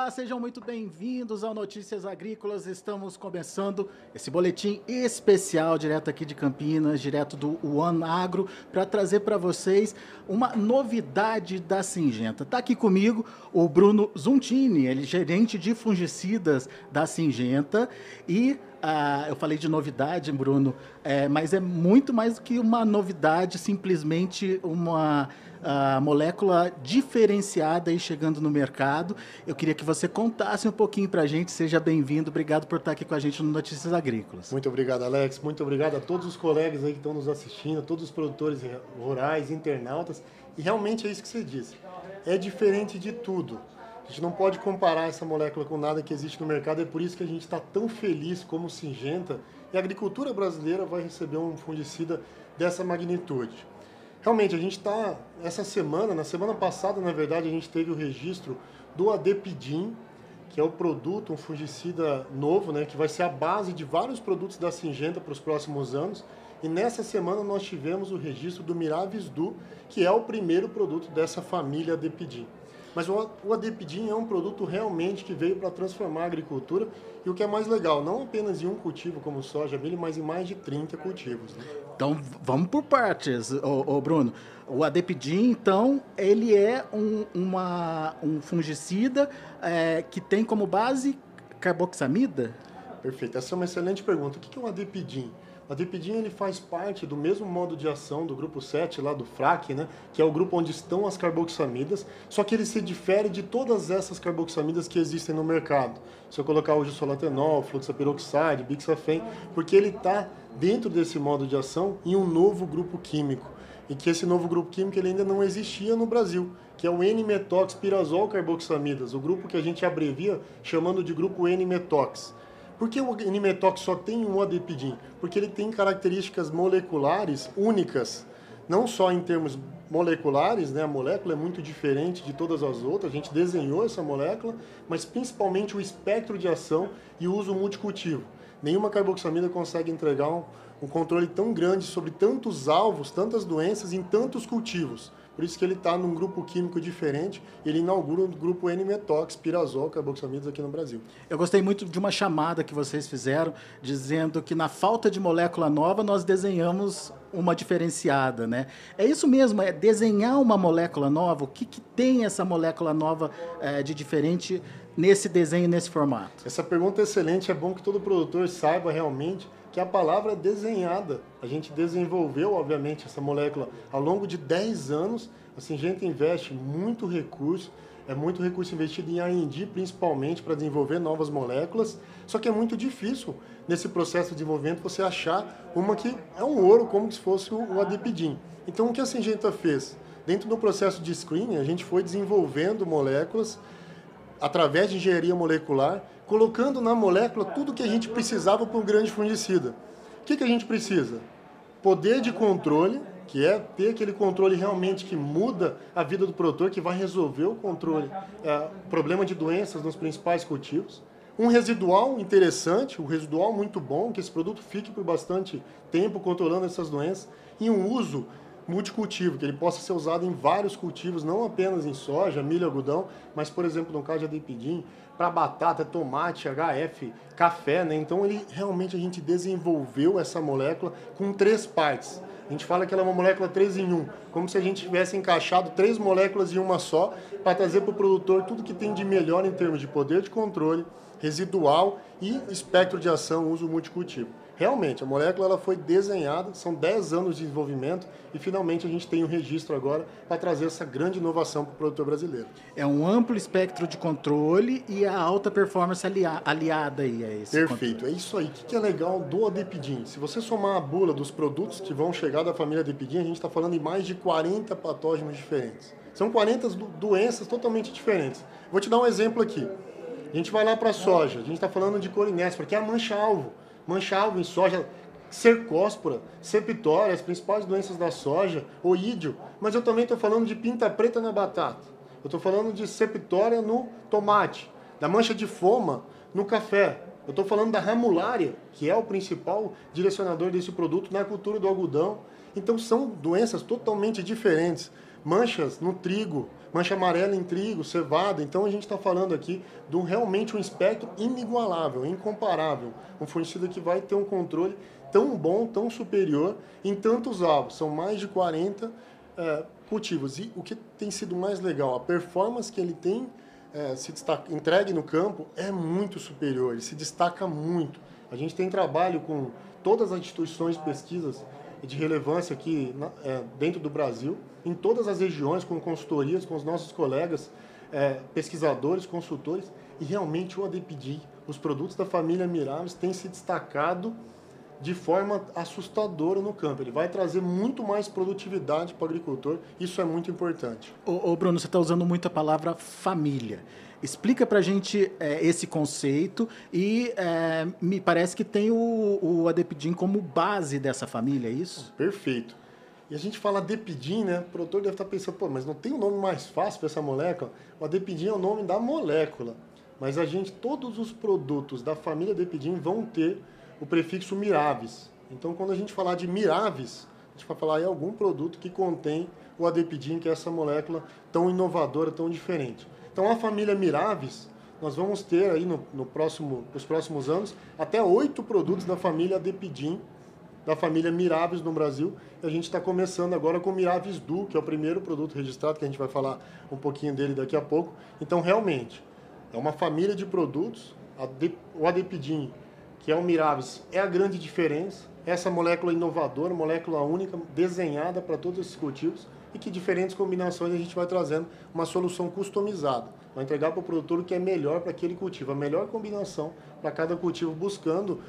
Olá, sejam muito bem-vindos ao Notícias Agrícolas. Estamos começando esse boletim especial direto aqui de Campinas, direto do One Agro, para trazer para vocês uma novidade da Singenta. Está aqui comigo o Bruno Zuntini, ele é gerente de fungicidas da Singenta e ah, eu falei de novidade, Bruno, é, mas é muito mais do que uma novidade, simplesmente uma a molécula diferenciada aí chegando no mercado. Eu queria que você contasse um pouquinho para a gente. Seja bem-vindo. Obrigado por estar aqui com a gente no Notícias Agrícolas. Muito obrigado, Alex. Muito obrigado a todos os colegas aí que estão nos assistindo, todos os produtores rurais, internautas. E realmente é isso que você disse. É diferente de tudo. A gente não pode comparar essa molécula com nada que existe no mercado. É por isso que a gente está tão feliz como Singenta. E a agricultura brasileira vai receber um fungicida dessa magnitude. Realmente, a gente está, essa semana, na semana passada, na verdade, a gente teve o registro do Adepidim, que é o produto, um fungicida novo, né, que vai ser a base de vários produtos da Singenta para os próximos anos. E nessa semana nós tivemos o registro do Miravisdu, que é o primeiro produto dessa família Adepidim. Mas o Adepidin é um produto realmente que veio para transformar a agricultura e o que é mais legal, não apenas em um cultivo como soja, milho, mas em mais de 30 cultivos. Né? Então vamos por partes, ô, ô Bruno. O Adepidin, então, ele é um, uma, um fungicida é, que tem como base carboxamida? Perfeito, essa é uma excelente pergunta. O que é o Adepidin? A Dipidin ele faz parte do mesmo modo de ação do grupo 7 lá do FRAC, né, que é o grupo onde estão as carboxamidas, só que ele se difere de todas essas carboxamidas que existem no mercado. Se eu colocar hoje o solatenol, fluxaperoxide, bixafen, porque ele está dentro desse modo de ação em um novo grupo químico. E que esse novo grupo químico ele ainda não existia no Brasil, que é o N-metox pirazol carboxamidas, o grupo que a gente abrevia chamando de grupo N-metox. Por que o Nimetox só tem um adepidin? Porque ele tem características moleculares únicas, não só em termos moleculares, né? a molécula é muito diferente de todas as outras, a gente desenhou essa molécula, mas principalmente o espectro de ação e o uso multicultivo. Nenhuma carboxamida consegue entregar um, um controle tão grande sobre tantos alvos, tantas doenças em tantos cultivos. Por isso que ele está num grupo químico diferente. Ele inaugura o grupo N-metox, pirazol, carboxamidas aqui no Brasil. Eu gostei muito de uma chamada que vocês fizeram, dizendo que na falta de molécula nova nós desenhamos uma diferenciada, né? É isso mesmo, é desenhar uma molécula nova. O que, que tem essa molécula nova é, de diferente nesse desenho, nesse formato? Essa pergunta é excelente. É bom que todo produtor saiba realmente que a palavra é desenhada. A gente desenvolveu, obviamente, essa molécula ao longo de 10 anos. A Singenta investe muito recurso, é muito recurso investido em R&D, principalmente para desenvolver novas moléculas. Só que é muito difícil nesse processo de desenvolvimento você achar uma que é um ouro, como se fosse o adepidin. Então, o que a Singenta fez? Dentro do processo de screening, a gente foi desenvolvendo moléculas através de engenharia molecular colocando na molécula tudo que a gente precisava para um grande fungicida. O que, que a gente precisa? Poder de controle, que é ter aquele controle realmente que muda a vida do produtor, que vai resolver o controle, é, problema de doenças nos principais cultivos. Um residual interessante, um residual muito bom, que esse produto fique por bastante tempo controlando essas doenças. E um uso multicultivo, que ele possa ser usado em vários cultivos, não apenas em soja, milho, algodão, mas, por exemplo, no caso de adepidim, para batata, tomate, HF, café, né? Então ele realmente a gente desenvolveu essa molécula com três partes. A gente fala que ela é uma molécula 3 em 1, como se a gente tivesse encaixado três moléculas em uma só, para trazer para o produtor tudo que tem de melhor em termos de poder de controle, residual e espectro de ação, uso multicultivo. Realmente, a molécula ela foi desenhada, são 10 anos de desenvolvimento e finalmente a gente tem um registro agora para trazer essa grande inovação para o produtor brasileiro. É um amplo espectro de controle e a alta performance aliada aí a esse Perfeito, controle. é isso aí. O que é legal do Adepidin? Se você somar a bula dos produtos que vão chegar da família Adepidin, a gente está falando em mais de 40 patógenos diferentes. São 40 doenças totalmente diferentes. Vou te dar um exemplo aqui. A gente vai lá para a soja, a gente está falando de corinéspora, que é a mancha-alvo mancha-alvo em soja, cercóspora, septória, as principais doenças da soja, oídio. Mas eu também estou falando de pinta preta na batata. Eu estou falando de septória no tomate, da mancha de foma no café. Eu estou falando da ramulária, que é o principal direcionador desse produto na cultura do algodão. Então são doenças totalmente diferentes. manchas no trigo, mancha amarela em trigo, cevada. Então a gente está falando aqui de um, realmente um espectro inigualável, incomparável. Um fungicida que vai ter um controle tão bom, tão superior em tantos alvos. São mais de 40 é, cultivos. E o que tem sido mais legal, a performance que ele tem é, se destaca, entregue no campo é muito superior, ele se destaca muito. A gente tem trabalho com todas as instituições de pesquisas de relevância aqui é, dentro do Brasil, em todas as regiões, com consultorias, com os nossos colegas, é, pesquisadores, consultores, e realmente o ADPD, os produtos da família Mirables têm se destacado de forma assustadora no campo. Ele vai trazer muito mais produtividade para o agricultor, isso é muito importante. Ô, ô Bruno, você está usando muito a palavra família. Explica para a gente é, esse conceito e é, me parece que tem o, o Adepidin como base dessa família, é isso? Perfeito. E a gente fala Adepidin, né? O produtor deve estar tá pensando, pô, mas não tem um nome mais fácil para essa molécula? O Adepidin é o nome da molécula. Mas a gente, todos os produtos da família Adepidin vão ter o prefixo Miravis. Então, quando a gente falar de Miravis, a gente vai falar em algum produto que contém o Adepidin, que é essa molécula tão inovadora, tão diferente. Então, a família Miravis, nós vamos ter aí no, no próximo, nos próximos anos até oito produtos da família Adepidin, da família Miravis no Brasil. E a gente está começando agora com o Miravis Du, que é o primeiro produto registrado, que a gente vai falar um pouquinho dele daqui a pouco. Então, realmente, é uma família de produtos. O Adepidin, que é o Miravis, é a grande diferença. Essa molécula inovadora, molécula única, desenhada para todos esses cultivos e que diferentes combinações a gente vai trazendo uma solução customizada. Vai entregar para o produtor o que é melhor para aquele cultivo, a melhor combinação para cada cultivo, buscando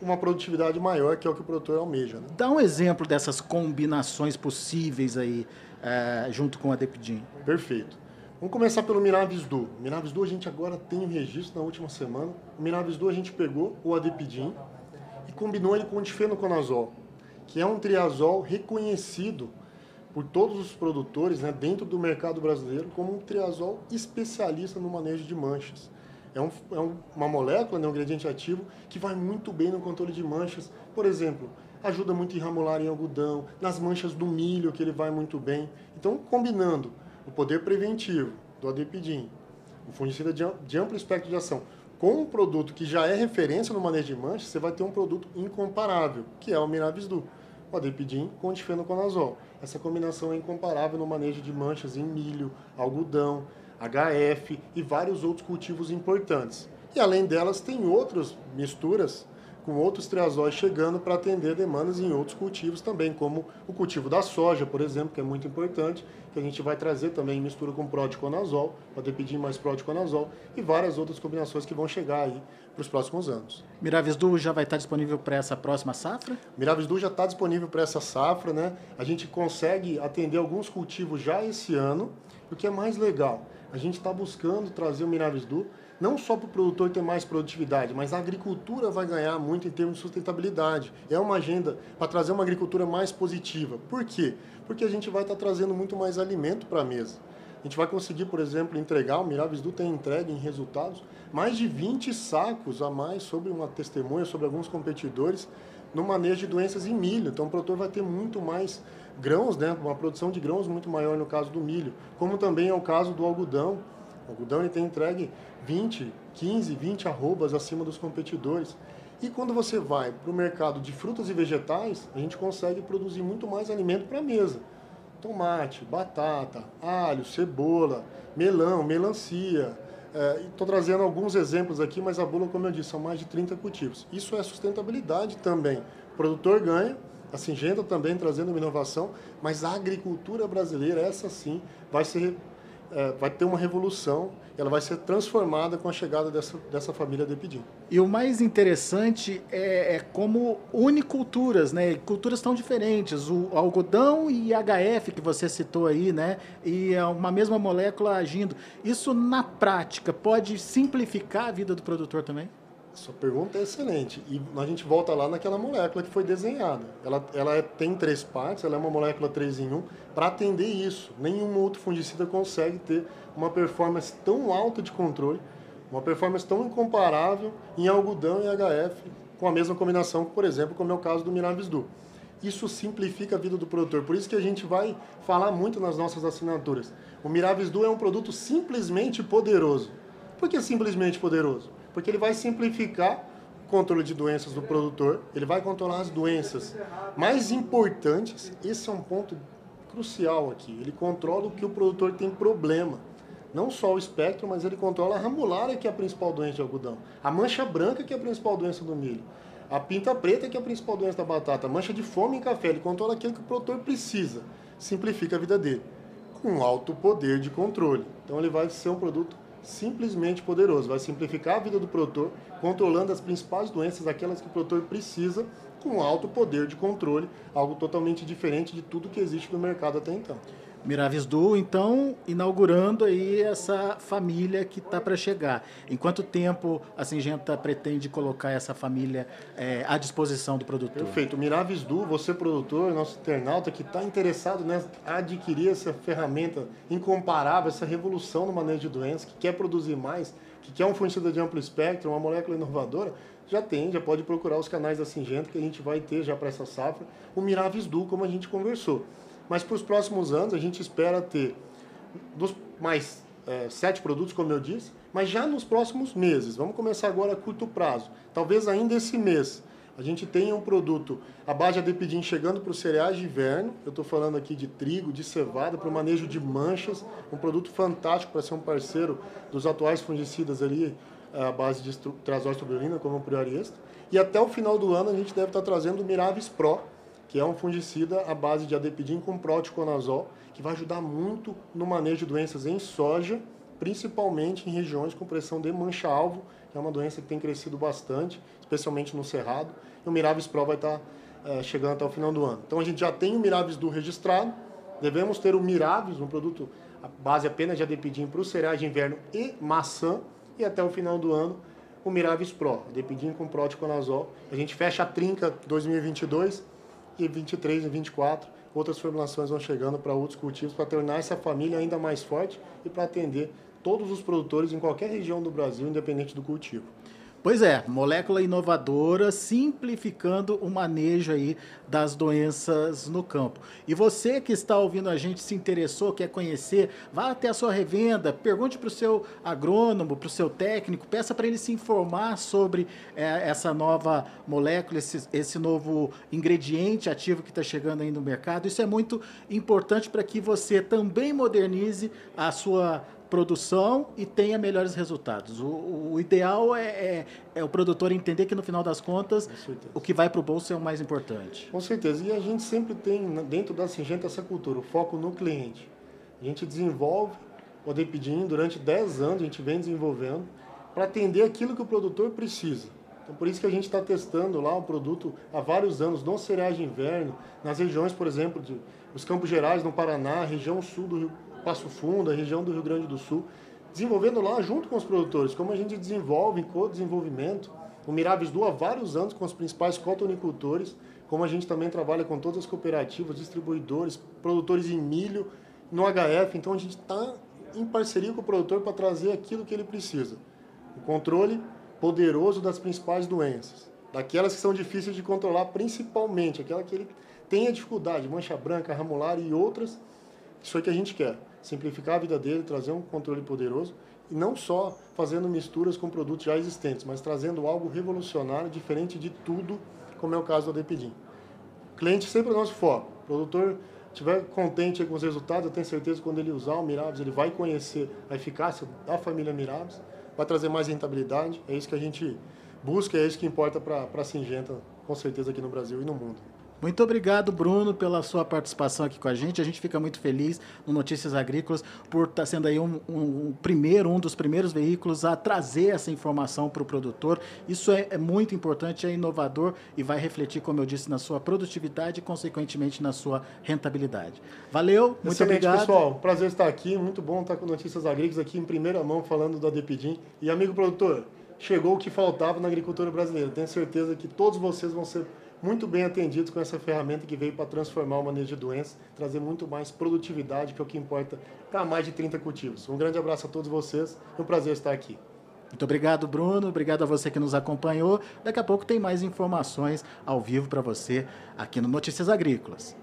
uma produtividade maior, que é o que o produtor almeja. Né? Dá um exemplo dessas combinações possíveis aí, é, junto com a Depidin. Perfeito. Vamos começar pelo Miravis Du. O Miravis Du a gente agora tem um registro na última semana. O Miravis Du a gente pegou o Adepidin e combinou ele com o difenoconazol, que é um triazol reconhecido por todos os produtores né, dentro do mercado brasileiro como um triazol especialista no manejo de manchas. É, um, é um, uma molécula, né, um ingrediente ativo, que vai muito bem no controle de manchas. Por exemplo, ajuda muito em ramular em algodão, nas manchas do milho, que ele vai muito bem. Então, combinando o poder preventivo do adepidin, o fungicida de, de amplo espectro de ação, com um produto que já é referência no manejo de manchas, você vai ter um produto incomparável, que é o Miravisdu o adepidin com difenoconazol. Essa combinação é incomparável no manejo de manchas em milho, algodão, HF e vários outros cultivos importantes. E além delas, tem outras misturas com outros triazóis chegando para atender demandas em outros cultivos também, como o cultivo da soja, por exemplo, que é muito importante, que a gente vai trazer também em mistura com prodiconazol, para pedir mais prodiconazol, e várias outras combinações que vão chegar aí para os próximos anos. Miravisdu já vai estar disponível para essa próxima safra? Miravisdu já está disponível para essa safra, né? A gente consegue atender alguns cultivos já esse ano, o que é mais legal. A gente está buscando trazer o Miravisdu não só para o produtor ter mais produtividade, mas a agricultura vai ganhar muito em termos de sustentabilidade. É uma agenda para trazer uma agricultura mais positiva. Por quê? Porque a gente vai estar tá trazendo muito mais alimento para a mesa. A gente vai conseguir, por exemplo, entregar, o Miravisdu tem entregue em resultados, mais de 20 sacos a mais sobre uma testemunha, sobre alguns competidores, no manejo de doenças em milho. Então o produtor vai ter muito mais grãos, né? uma produção de grãos muito maior no caso do milho, como também é o caso do algodão. O ele tem entregue 20, 15, 20 arrobas acima dos competidores. E quando você vai para o mercado de frutas e vegetais, a gente consegue produzir muito mais alimento para a mesa. Tomate, batata, alho, cebola, melão, melancia. Estou é, trazendo alguns exemplos aqui, mas a bula, como eu disse, são mais de 30 cultivos. Isso é sustentabilidade também. O produtor ganha, a Singenta também trazendo uma inovação, mas a agricultura brasileira, essa sim, vai ser é, vai ter uma revolução, ela vai ser transformada com a chegada dessa, dessa família de Epidim. E o mais interessante é, é, como une culturas, né? Culturas tão diferentes, o algodão e HF que você citou aí, né? E é uma mesma molécula agindo. Isso na prática pode simplificar a vida do produtor também? Sua pergunta é excelente. E a gente volta lá naquela molécula que foi desenhada. Ela, ela é, tem três partes, ela é uma molécula 3 em 1. Para atender isso, nenhum outro fungicida consegue ter uma performance tão alta de controle, uma performance tão incomparável em algodão e HF, com a mesma combinação, por exemplo, como é o caso do Miravisdu. isso simplifica a vida do produtor. Por isso que a gente vai falar muito nas nossas assinaturas. O Miravis Duo é um produto simplesmente poderoso. Por que simplesmente poderoso? Porque ele vai simplificar o controle de doenças do produtor, ele vai controlar as doenças mais importantes. Esse é um ponto crucial aqui. Ele controla o que o produtor tem problema. Não só o espectro, mas ele controla a ramulária, que é a principal doença de algodão. A mancha branca, que é a principal doença do milho. A pinta preta, que é a principal doença da batata. A mancha de fome em café. Ele controla aquilo que o produtor precisa. Simplifica a vida dele. Com alto poder de controle. Então ele vai ser um produto simplesmente poderoso. Vai simplificar a vida do produtor, controlando as principais doenças, aquelas que o produtor precisa, com alto poder de controle, algo totalmente diferente de tudo que existe no mercado até então. Miravis Du, então, inaugurando aí essa família que está para chegar. Em quanto tempo a Singenta pretende colocar essa família é, à disposição do produtor? Perfeito. Miravis Du, você produtor, nosso internauta que está interessado em adquirir essa ferramenta incomparável, essa revolução no manejo de doenças, que quer produzir mais, que quer um fornecedor de amplo espectro, uma molécula inovadora, já tem, já pode procurar os canais da Singenta que a gente vai ter já para essa safra, o Miravis Du, como a gente conversou. Mas para os próximos anos a gente espera ter dos mais é, sete produtos, como eu disse, mas já nos próximos meses. Vamos começar agora a curto prazo. Talvez ainda esse mês a gente tenha um produto, a base de Adepidim chegando para os cereais de inverno. Eu estou falando aqui de trigo, de cevada, para o manejo de manchas. Um produto fantástico para ser um parceiro dos atuais fungicidas ali, a base de trazóstobulina, como o Priorista. E até o final do ano a gente deve estar trazendo o Miravis Pro, que é um fungicida à base de adepidin com proticonazol, que vai ajudar muito no manejo de doenças em soja, principalmente em regiões com pressão de mancha-alvo, que é uma doença que tem crescido bastante, especialmente no cerrado. E o Miravis Pro vai estar é, chegando até o final do ano. Então a gente já tem o Miravis do registrado, devemos ter o Miravis, um produto à base apenas de adepidin para os cereais de inverno e maçã, e até o final do ano o Miravis Pro, adepidin com proticonazol. A gente fecha a trinca 2022 e 23 e 24 outras formulações vão chegando para outros cultivos para tornar essa família ainda mais forte e para atender todos os produtores em qualquer região do Brasil, independente do cultivo. Pois é, molécula inovadora, simplificando o manejo aí das doenças no campo. E você que está ouvindo a gente, se interessou, quer conhecer, vá até a sua revenda, pergunte para o seu agrônomo, para o seu técnico, peça para ele se informar sobre é, essa nova molécula, esse, esse novo ingrediente ativo que está chegando aí no mercado. Isso é muito importante para que você também modernize a sua produção e tenha melhores resultados. O, o ideal é, é, é, o produtor entender que no final das contas o que vai para o bolso é o mais importante. Com certeza. E a gente sempre tem dentro da Singenta essa cultura, o foco no cliente. A gente desenvolve o Adepidin durante 10 anos, a gente vem desenvolvendo para atender aquilo que o produtor precisa. Então, por isso que a gente está testando lá o produto há vários anos, no cereais de inverno, nas regiões, por exemplo, de, os Campos Gerais, no Paraná, região sul do Rio, Passo Fundo, a região do Rio Grande do Sul, desenvolvendo lá junto com os produtores, como a gente desenvolve co-desenvolvimento. O Miravis Duo há vários anos com os principais cotonicultores, como a gente também trabalha com todas as cooperativas, distribuidores, produtores em milho, no HF. Então a gente está em parceria com o produtor para trazer aquilo que ele precisa. O controle poderoso das principais doenças, daquelas que são difíceis de controlar, principalmente aquela que ele tem a dificuldade, mancha branca, ramular e outras. Isso é o que a gente quer simplificar a vida dele, trazer um controle poderoso e não só fazendo misturas com produtos já existentes, mas trazendo algo revolucionário, diferente de tudo, como é o caso do Adepidim. O cliente sempre é nosso foco. O produtor estiver contente com os resultados, eu tenho certeza que quando ele usar o Mirabes, ele vai conhecer a eficácia da família Mirabes, vai trazer mais rentabilidade. É isso que a gente busca, é isso que importa para a Singenta, com certeza aqui no Brasil e no mundo. Muito obrigado, Bruno, pela sua participação aqui com a gente. A gente fica muito feliz no Notícias Agrícolas por estar sendo aí um, um, um primeiro, um dos primeiros veículos a trazer essa informação para o produtor. Isso é, é, muito importante, é inovador e vai refletir, como eu disse, na sua produtividade e, consequentemente, na sua rentabilidade. Valeu, muito Excelente, obrigado. pessoal. Prazer estar aqui. Muito bom estar com Notícias Agrícolas aqui em primeira mão, falando do Adepidim. E, amigo produtor, chegou o que faltava na agricultura brasileira. Tenho certeza que todos vocês vão ser muito bem atendidos com essa ferramenta que veio para transformar o manejo de doenças, trazer muito mais produtividade, que é o que importa para mais de 30 cultivos. Um grande abraço a todos vocês, é um prazer estar aqui. Muito obrigado, Bruno. Obrigado a você que nos acompanhou. Daqui a pouco tem mais informações ao vivo para você aqui no Notícias Agrícolas.